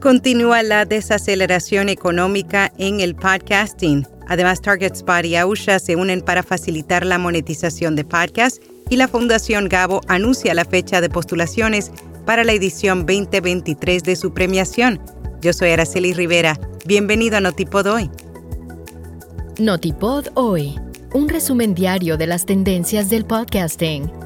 Continúa la desaceleración económica en el podcasting. Además, TargetSpot y Ausha se unen para facilitar la monetización de podcasts y la Fundación Gabo anuncia la fecha de postulaciones para la edición 2023 de su premiación. Yo soy Araceli Rivera. Bienvenido a Notipod Hoy. Notipod Hoy, un resumen diario de las tendencias del podcasting.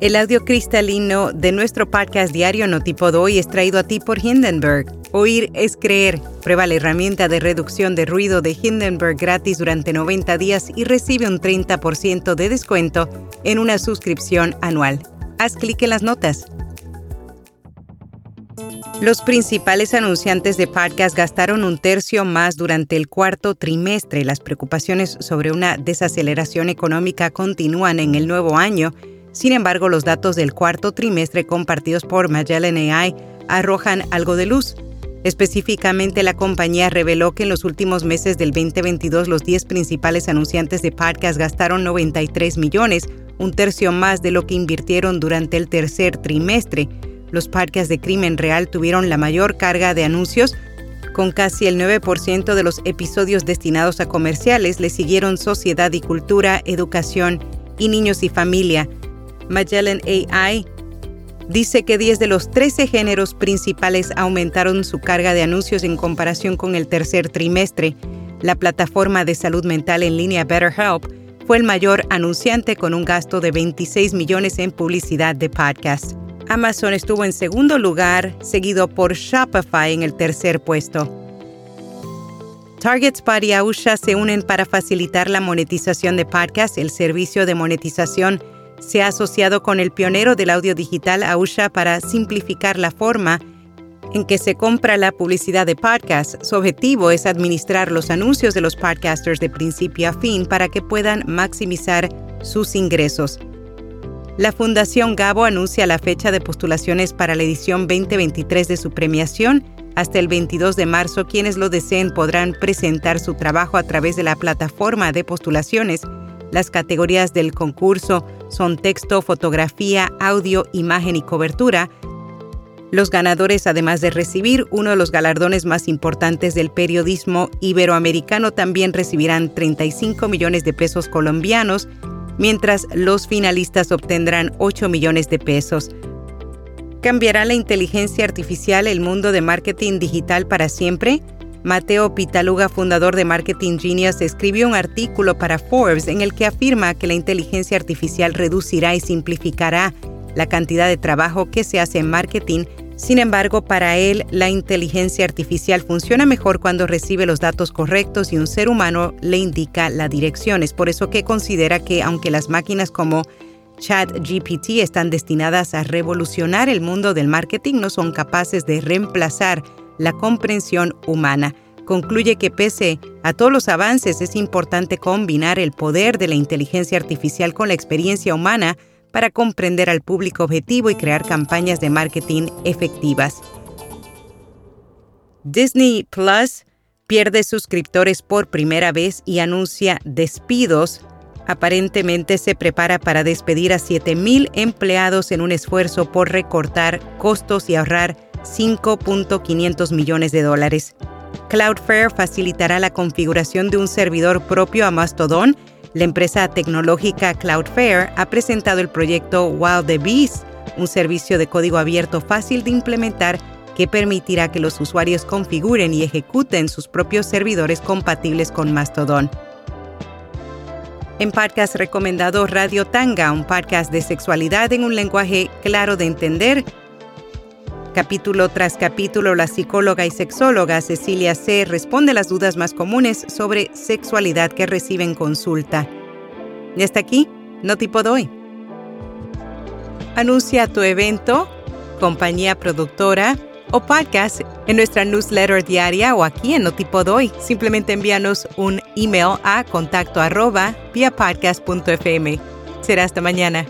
El audio cristalino de nuestro podcast diario Notipod Hoy es traído a ti por Hindenburg. Oír es creer. Prueba la herramienta de reducción de ruido de Hindenburg gratis durante 90 días y recibe un 30% de descuento en una suscripción anual. Haz clic en las notas. Los principales anunciantes de podcast gastaron un tercio más durante el cuarto trimestre. Las preocupaciones sobre una desaceleración económica continúan en el nuevo año. Sin embargo, los datos del cuarto trimestre compartidos por Magellan AI arrojan algo de luz. Específicamente, la compañía reveló que en los últimos meses del 2022 los 10 principales anunciantes de podcast gastaron 93 millones, un tercio más de lo que invirtieron durante el tercer trimestre. Los podcasts de crimen real tuvieron la mayor carga de anuncios, con casi el 9% de los episodios destinados a comerciales le siguieron Sociedad y Cultura, Educación y Niños y Familia. Magellan AI dice que 10 de los 13 géneros principales aumentaron su carga de anuncios en comparación con el tercer trimestre. La plataforma de salud mental en línea BetterHelp fue el mayor anunciante con un gasto de 26 millones en publicidad de podcast. Amazon estuvo en segundo lugar, seguido por Shopify en el tercer puesto. Target Spot y Ausha se unen para facilitar la monetización de podcast, el servicio de monetización se ha asociado con el pionero del audio digital Ausha para simplificar la forma en que se compra la publicidad de podcasts. Su objetivo es administrar los anuncios de los podcasters de principio a fin para que puedan maximizar sus ingresos. La Fundación Gabo anuncia la fecha de postulaciones para la edición 2023 de su premiación. Hasta el 22 de marzo, quienes lo deseen podrán presentar su trabajo a través de la plataforma de postulaciones las categorías del concurso son texto, fotografía, audio, imagen y cobertura. Los ganadores, además de recibir uno de los galardones más importantes del periodismo iberoamericano, también recibirán 35 millones de pesos colombianos, mientras los finalistas obtendrán 8 millones de pesos. ¿Cambiará la inteligencia artificial el mundo de marketing digital para siempre? Mateo Pitaluga, fundador de Marketing Genius, escribió un artículo para Forbes en el que afirma que la inteligencia artificial reducirá y simplificará la cantidad de trabajo que se hace en marketing. Sin embargo, para él, la inteligencia artificial funciona mejor cuando recibe los datos correctos y un ser humano le indica la dirección. Es por eso que considera que aunque las máquinas como ChatGPT están destinadas a revolucionar el mundo del marketing, no son capaces de reemplazar la comprensión humana. Concluye que pese a todos los avances es importante combinar el poder de la inteligencia artificial con la experiencia humana para comprender al público objetivo y crear campañas de marketing efectivas. Disney Plus pierde suscriptores por primera vez y anuncia despidos. Aparentemente se prepara para despedir a 7.000 empleados en un esfuerzo por recortar costos y ahorrar 5.500 millones de dólares. Cloudflare facilitará la configuración de un servidor propio a Mastodon. La empresa tecnológica Cloudflare ha presentado el proyecto Wild the Beast, un servicio de código abierto fácil de implementar que permitirá que los usuarios configuren y ejecuten sus propios servidores compatibles con Mastodon. En podcast recomendado Radio Tanga, un podcast de sexualidad en un lenguaje claro de entender Capítulo tras capítulo, la psicóloga y sexóloga Cecilia C. responde las dudas más comunes sobre sexualidad que reciben consulta. Y hasta aquí, no tipo doy. Anuncia tu evento, compañía productora o podcast en nuestra newsletter diaria o aquí en Notipo Doy. Simplemente envíanos un email a contacto arroba. Será hasta mañana.